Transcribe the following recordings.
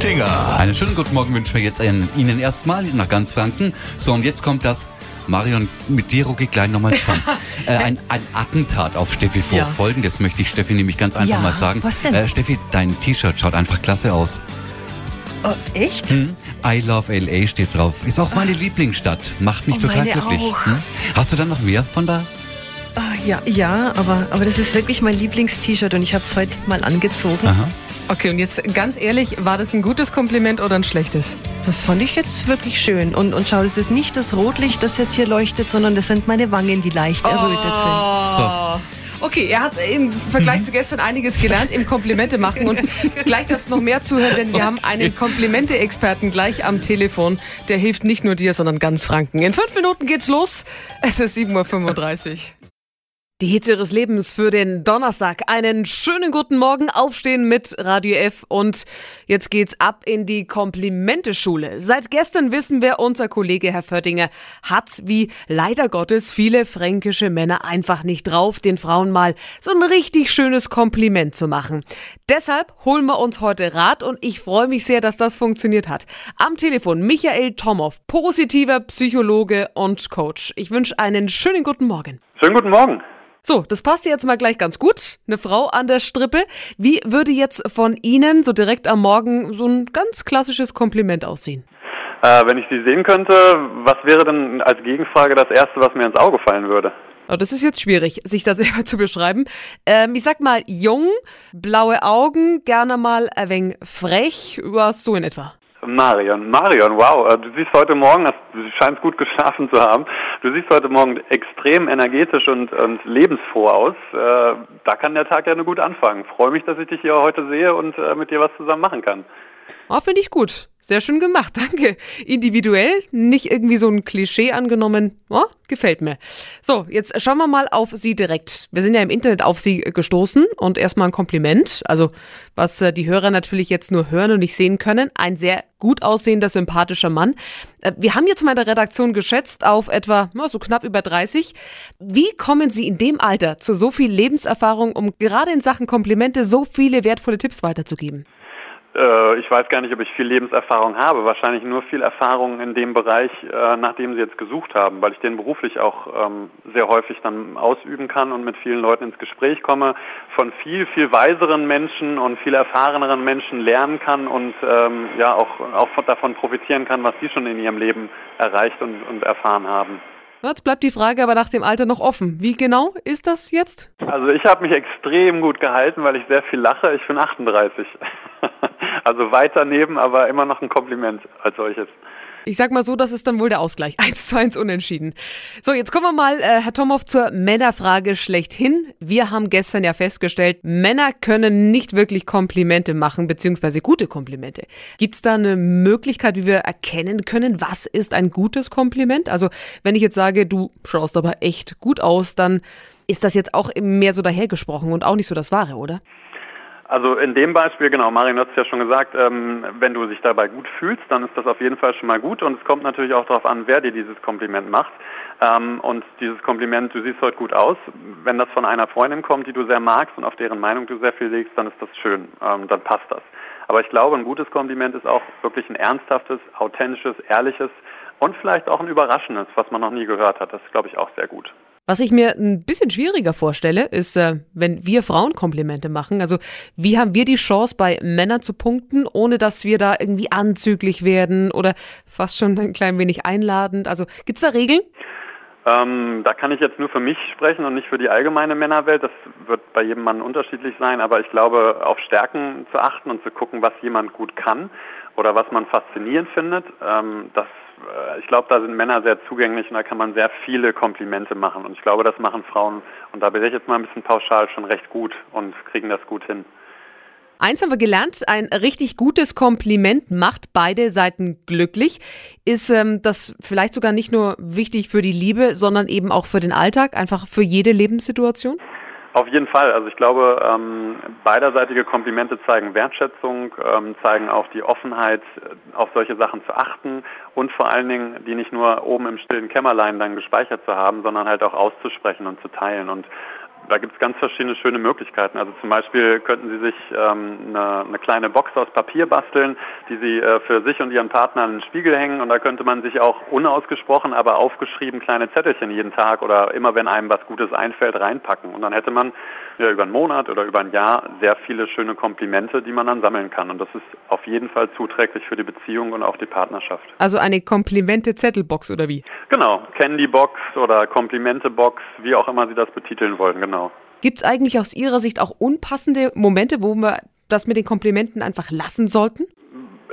Oetinger. Einen schönen guten Morgen wünschen wir jetzt Ihnen erstmal nach ganz Franken. So, und jetzt kommt das. Marion, mit dir rucke ich gleich nochmal zusammen. äh, ein, ein, Attentat auf Steffi vor. Ja. Folgendes möchte ich Steffi nämlich ganz einfach ja, mal sagen. Was denn? Äh, Steffi, dein T-Shirt schaut einfach klasse aus. Oh, echt? Hm? I love LA steht drauf. Ist auch meine Lieblingsstadt. Macht mich oh, total glücklich. Hm? Hast du dann noch mehr von da? Oh, ja, ja, aber, aber das ist wirklich mein Lieblings-T-Shirt und ich habe es heute mal angezogen. Aha. Okay, und jetzt ganz ehrlich, war das ein gutes Kompliment oder ein schlechtes? Das fand ich jetzt wirklich schön. Und, und schau, das ist nicht das Rotlicht, das jetzt hier leuchtet, sondern das sind meine Wangen, die leicht errötet oh. sind. So. Okay, er hat im Vergleich zu gestern einiges gelernt im Komplimente machen und gleich darfst du noch mehr zuhören, denn wir haben einen Komplimente-Experten gleich am Telefon. Der hilft nicht nur dir, sondern ganz Franken. In fünf Minuten geht's los. Es ist 7.35 Uhr. Die Hitze ihres Lebens für den Donnerstag. Einen schönen guten Morgen, aufstehen mit Radio F und jetzt geht's ab in die Komplimenteschule. Seit gestern wissen wir, unser Kollege Herr Föttinger hat wie leider Gottes viele fränkische Männer einfach nicht drauf, den Frauen mal so ein richtig schönes Kompliment zu machen. Deshalb holen wir uns heute Rat und ich freue mich sehr, dass das funktioniert hat. Am Telefon Michael Tomow, positiver Psychologe und Coach. Ich wünsche einen schönen guten Morgen. Schönen guten Morgen. So, das passt jetzt mal gleich ganz gut. Eine Frau an der Strippe. Wie würde jetzt von Ihnen so direkt am Morgen so ein ganz klassisches Kompliment aussehen? Äh, wenn ich Sie sehen könnte, was wäre denn als Gegenfrage das Erste, was mir ins Auge fallen würde? Oh, das ist jetzt schwierig, sich das selber zu beschreiben. Ähm, ich sag mal jung, blaue Augen, gerne mal ein wenig frech, was so in etwa. Marion, Marion, wow, äh, du siehst heute Morgen, du scheinst gut geschlafen zu haben, du siehst heute Morgen extrem energetisch und, und lebensfroh aus. Äh, da kann der Tag ja nur gut anfangen. Freue mich, dass ich dich hier heute sehe und äh, mit dir was zusammen machen kann. Oh, finde ich gut. Sehr schön gemacht, danke. Individuell, nicht irgendwie so ein Klischee angenommen. Oh, gefällt mir. So, jetzt schauen wir mal auf Sie direkt. Wir sind ja im Internet auf Sie gestoßen und erstmal ein Kompliment. Also, was äh, die Hörer natürlich jetzt nur hören und nicht sehen können. Ein sehr gut aussehender, sympathischer Mann. Äh, wir haben jetzt mal in der Redaktion geschätzt auf etwa so knapp über 30. Wie kommen Sie in dem Alter zu so viel Lebenserfahrung, um gerade in Sachen Komplimente so viele wertvolle Tipps weiterzugeben? Äh, ich weiß gar nicht, ob ich viel Lebenserfahrung habe. Wahrscheinlich nur viel Erfahrung in dem Bereich, äh, nach dem Sie jetzt gesucht haben, weil ich den beruflich auch ähm, sehr häufig dann ausüben kann und mit vielen Leuten ins Gespräch komme, von viel, viel weiseren Menschen und viel erfahreneren Menschen lernen kann und ähm, ja auch, auch davon profitieren kann, was sie schon in ihrem Leben erreicht und, und erfahren haben. Jetzt bleibt die Frage aber nach dem Alter noch offen. Wie genau ist das jetzt? Also ich habe mich extrem gut gehalten, weil ich sehr viel lache. Ich bin 38. Also weit daneben, aber immer noch ein Kompliment als solches. Ich sag mal so, das ist dann wohl der Ausgleich. 1 zu 1 unentschieden. So, jetzt kommen wir mal, äh, Herr Tomow, zur Männerfrage schlechthin. Wir haben gestern ja festgestellt, Männer können nicht wirklich Komplimente machen, beziehungsweise gute Komplimente. Gibt es da eine Möglichkeit, wie wir erkennen können, was ist ein gutes Kompliment? Also, wenn ich jetzt sage, du schaust aber echt gut aus, dann ist das jetzt auch mehr so dahergesprochen und auch nicht so das Wahre, oder? Also in dem Beispiel, genau, Marin hat es ja schon gesagt, ähm, wenn du dich dabei gut fühlst, dann ist das auf jeden Fall schon mal gut und es kommt natürlich auch darauf an, wer dir dieses Kompliment macht. Ähm, und dieses Kompliment, du siehst heute gut aus, wenn das von einer Freundin kommt, die du sehr magst und auf deren Meinung du sehr viel legst, dann ist das schön, ähm, dann passt das. Aber ich glaube, ein gutes Kompliment ist auch wirklich ein ernsthaftes, authentisches, ehrliches und vielleicht auch ein überraschendes, was man noch nie gehört hat. Das ist, glaube ich, auch sehr gut. Was ich mir ein bisschen schwieriger vorstelle, ist, äh, wenn wir Frauen Komplimente machen. Also, wie haben wir die Chance, bei Männern zu punkten, ohne dass wir da irgendwie anzüglich werden oder fast schon ein klein wenig einladend? Also, gibt es da Regeln? Ähm, da kann ich jetzt nur für mich sprechen und nicht für die allgemeine Männerwelt. Das wird bei jedem Mann unterschiedlich sein, aber ich glaube, auf Stärken zu achten und zu gucken, was jemand gut kann oder was man faszinierend findet, ähm, das äh, ich glaube, da sind Männer sehr zugänglich und da kann man sehr viele Komplimente machen. Und ich glaube, das machen Frauen, und da bin ich jetzt mal ein bisschen pauschal, schon recht gut und kriegen das gut hin. Eins haben wir gelernt, ein richtig gutes Kompliment macht beide Seiten glücklich. Ist ähm, das vielleicht sogar nicht nur wichtig für die Liebe, sondern eben auch für den Alltag, einfach für jede Lebenssituation? Auf jeden Fall. Also ich glaube, ähm, beiderseitige Komplimente zeigen Wertschätzung, ähm, zeigen auch die Offenheit, auf solche Sachen zu achten und vor allen Dingen, die nicht nur oben im stillen Kämmerlein dann gespeichert zu haben, sondern halt auch auszusprechen und zu teilen. Und Da gibt es ganz verschiedene schöne Möglichkeiten. Also zum Beispiel könnten Sie sich ähm, eine, eine, kleine Box aus Papier basteln, die Sie äh, für sich und Ihren Partner an den Spiegel hängen und da könnte man sich auch unausgesprochen, aber aufgeschrieben kleine Zettelchen jeden Tag oder immer wenn einem was Gutes einfällt, reinpacken. Und dann hätte man ja, über einen Monat oder über ein Jahr sehr viele schöne Komplimente, die man dann sammeln kann. Und das ist auf jeden Fall zuträglich für die Beziehung und auch die Partnerschaft. Also eine Komplimente-Zettelbox oder wie? Genau, Candy-Box oder Komplimente-Box, wie auch immer Sie das betiteln wollen, genau. Gibt es eigentlich aus Ihrer Sicht auch unpassende Momente, wo wir das mit den Komplimenten einfach lassen sollten?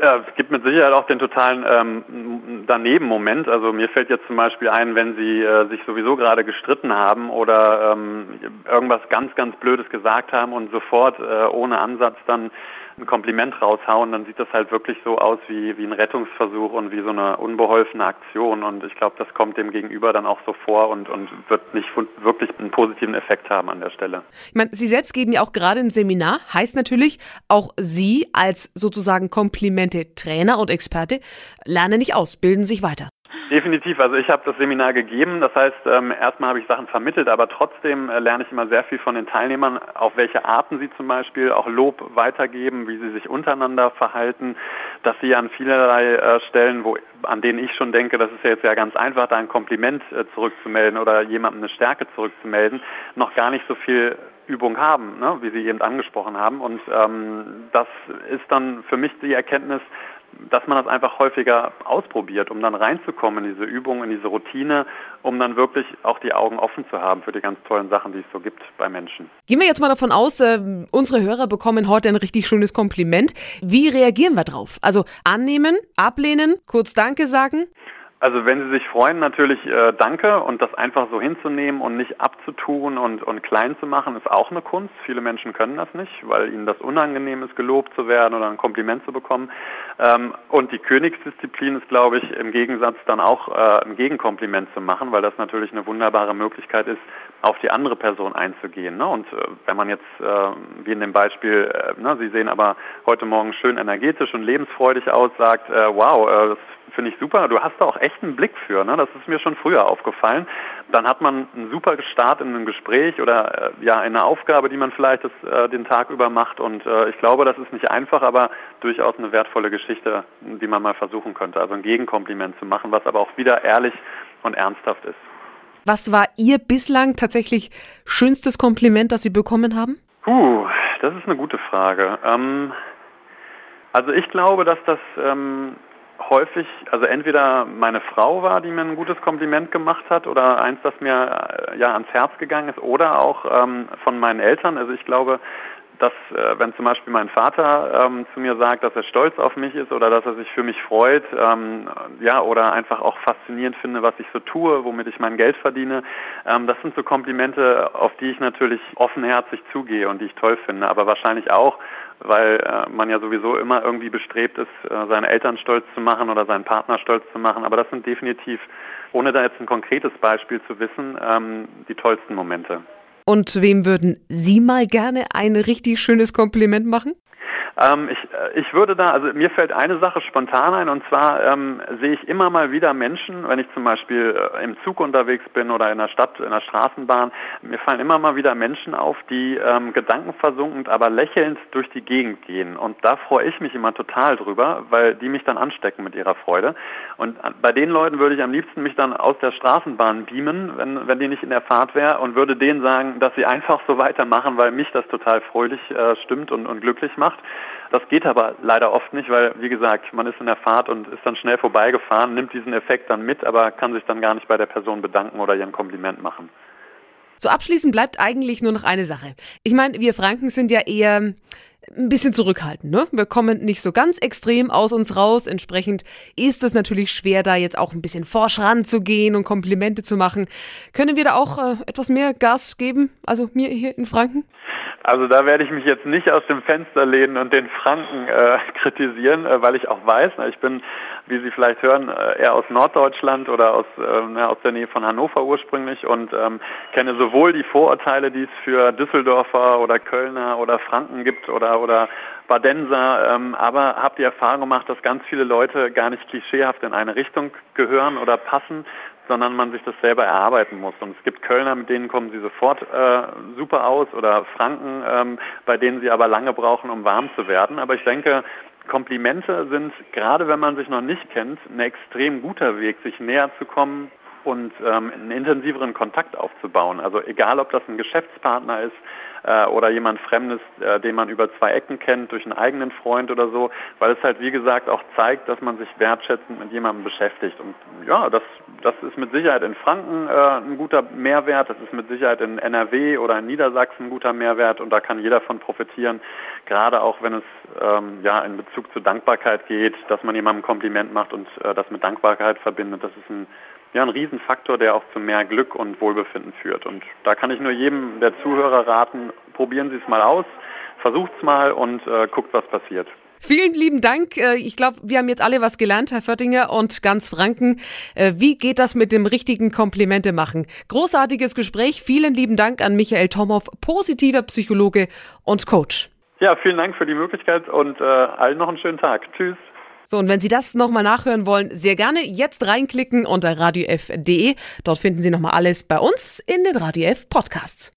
Ja, es gibt mit Sicherheit auch den totalen ähm, Daneben-Moment. Also mir fällt jetzt zum Beispiel ein, wenn Sie äh, sich sowieso gerade gestritten haben oder ähm, irgendwas ganz, ganz Blödes gesagt haben und sofort äh, ohne Ansatz dann ein Kompliment raushauen, dann sieht das halt wirklich so aus wie, wie ein Rettungsversuch und wie so eine unbeholfene Aktion. Und ich glaube, das kommt dem Gegenüber dann auch so vor und, und wird nicht wirklich einen positiven Effekt haben an der Stelle. Ich meine, Sie selbst geben ja auch gerade ein Seminar, heißt natürlich, auch Sie als sozusagen Komplimente-Trainer und Experte lernen nicht aus, bilden sich weiter. Definitiv. Also ich habe das Seminar gegeben. Das heißt, ähm, erstmal habe ich Sachen vermittelt, aber trotzdem äh, lerne ich immer sehr viel von den Teilnehmern, auf welche Arten sie zum Beispiel auch Lob weitergeben, wie sie sich untereinander verhalten, dass sie an vielerlei äh, Stellen, wo, an denen ich schon denke, das ist ja jetzt ja ganz einfach, da ein Kompliment äh, zurückzumelden oder jemandem eine Stärke zurückzumelden, noch gar nicht so viel Übung haben, ne, wie Sie eben angesprochen haben. Und ähm, das ist dann für mich die Erkenntnis, dass man das einfach häufiger ausprobiert, um dann reinzukommen in diese Übung, in diese Routine, um dann wirklich auch die Augen offen zu haben für die ganz tollen Sachen, die es so gibt bei Menschen. Gehen wir jetzt mal davon aus, äh, unsere Hörer bekommen heute ein richtig schönes Kompliment. Wie reagieren wir drauf? Also annehmen, ablehnen, kurz Danke sagen? Also wenn Sie sich freuen, natürlich äh, danke und das einfach so hinzunehmen und nicht abzutun und, und klein zu machen, ist auch eine Kunst. Viele Menschen können das nicht, weil ihnen das unangenehm ist, gelobt zu werden oder ein Kompliment zu bekommen. Ähm, und die Königsdisziplin ist, glaube ich, im Gegensatz dann auch äh, ein Gegenkompliment zu machen, weil das natürlich eine wunderbare Möglichkeit ist, auf die andere Person einzugehen. Ne? Und äh, wenn man jetzt, äh, wie in dem Beispiel, äh, ne, Sie sehen aber heute Morgen schön energetisch und lebensfreudig aus, sagt, äh, wow, das finde ich super. Du hast da auch echt einen Blick für. Ne? Das ist mir schon früher aufgefallen. Dann hat man einen super Start in einem Gespräch oder äh, ja in einer Aufgabe, die man vielleicht das, äh, den Tag über macht. Und äh, ich glaube, das ist nicht einfach, aber durchaus eine wertvolle Geschichte, die man mal versuchen könnte. Also ein Gegenkompliment zu machen, was aber auch wieder ehrlich und ernsthaft ist. Was war Ihr bislang tatsächlich schönstes Kompliment, das Sie bekommen haben? Puh, das ist eine gute Frage. Ähm, also ich glaube, dass das ähm, häufig, also entweder meine Frau war, die mir ein gutes Kompliment gemacht hat oder eins, das mir äh, ja ans Herz gegangen ist oder auch ähm, von meinen Eltern. Also ich glaube, dass äh, wenn zum Beispiel mein Vater ähm, zu mir sagt, dass er stolz auf mich ist oder dass er sich für mich freut, ähm, ja, oder einfach auch faszinierend finde, was ich so tue, womit ich mein Geld verdiene, ähm, das sind so Komplimente, auf die ich natürlich offenherzig zugehe und die ich toll finde, aber wahrscheinlich auch, weil äh, man ja sowieso immer irgendwie bestrebt ist, äh, seine Eltern stolz zu machen oder seinen Partner stolz zu machen. Aber das sind definitiv, ohne da jetzt ein konkretes Beispiel zu wissen, ähm, die tollsten Momente. Und wem würden Sie mal gerne ein richtig schönes Kompliment machen? Ähm, ich, äh, ich würde da, also mir fällt eine Sache spontan ein und zwar ähm, sehe ich immer mal wieder Menschen, wenn ich zum Beispiel äh, im Zug unterwegs bin oder in der Stadt, in der Straßenbahn, mir fallen immer mal wieder Menschen auf, die ähm, gedankenversunkend, aber lächelnd durch die Gegend gehen. Und da freue ich mich immer total drüber, weil die mich dann anstecken mit ihrer Freude. Und bei den Leuten würde ich am liebsten mich dann aus der Straßenbahn beamen, wenn, wenn die nicht in der Fahrt wäre und würde denen sagen, dass sie einfach so weitermachen, weil mich das total fröhlich äh, stimmt und, und glücklich macht. Das geht aber leider oft nicht, weil, wie gesagt, man ist in der Fahrt und ist dann schnell vorbeigefahren, nimmt diesen Effekt dann mit, aber kann sich dann gar nicht bei der Person bedanken oder ihr ein Kompliment machen. So abschließend bleibt eigentlich nur noch eine Sache. Ich meine, wir Franken sind ja eher ein bisschen zurückhaltend. Ne? Wir kommen nicht so ganz extrem aus uns raus. Entsprechend ist es natürlich schwer, da jetzt auch ein bisschen forsch ranzugehen und Komplimente zu machen. Können wir da auch äh, etwas mehr Gas geben? Also mir hier in Franken? Also da werde ich mich jetzt nicht aus dem Fenster lehnen und den Franken äh, kritisieren, äh, weil ich auch weiß, na, ich bin, wie Sie vielleicht hören, äh, eher aus Norddeutschland oder aus, na, aus der Nähe von Hannover ursprünglich und ähm, kenne sowohl die Vorurteile, die es für Düsseldorfer oder Kölner oder Franken gibt oder, oder Badenser, ähm, aber habe die Erfahrung gemacht, dass ganz viele Leute gar nicht klischeehaft in eine Richtung gehören oder passen, sondern man sich das selber erarbeiten muss. Und es gibt Kölner, mit denen kommen sie sofort äh, super aus oder Franken, ähm, bei denen sie aber lange brauchen, um warm zu werden. Aber ich denke, Komplimente sind, gerade wenn man sich noch nicht kennt, ein extrem guter Weg, sich näher zu kommen und ähm, einen intensiveren Kontakt aufzubauen. Also egal, ob das ein Geschäftspartner ist, äh, oder jemand Fremdes, äh, den man über zwei Ecken kennt, durch einen eigenen Freund oder so, weil es halt wie gesagt auch zeigt, dass man sich wertschätzend mit jemandem beschäftigt. Und ja, das, das ist mit Sicherheit in Franken äh, ein guter Mehrwert, das ist mit Sicherheit in NRW oder in Niedersachsen ein guter Mehrwert und da kann jeder von profitieren, gerade auch wenn es ähm, ja in Bezug zur Dankbarkeit geht, dass man jemandem ein Kompliment macht und äh, das mit Dankbarkeit verbindet. Das ist ein ja, ein Riesenfaktor, der auch zu mehr Glück und Wohlbefinden führt. Und da kann ich nur jedem der Zuhörer raten, probieren Sie es mal aus, versucht es mal und äh, guckt, was passiert. Vielen lieben Dank. Äh, ich glaube, wir haben jetzt alle was gelernt, Herr Föttinger und ganz Franken. Äh, wie geht das mit dem richtigen Komplimente machen? Großartiges Gespräch. Vielen lieben Dank an Michael Tomhoff, positiver Psychologe und Coach. Ja, vielen Dank für die Möglichkeit und äh, allen noch einen schönen Tag. Tschüss. So, und wenn Sie das nochmal nachhören wollen, sehr gerne jetzt reinklicken unter radiof.de. Dort finden Sie nochmal alles bei uns in den Radio F Podcasts.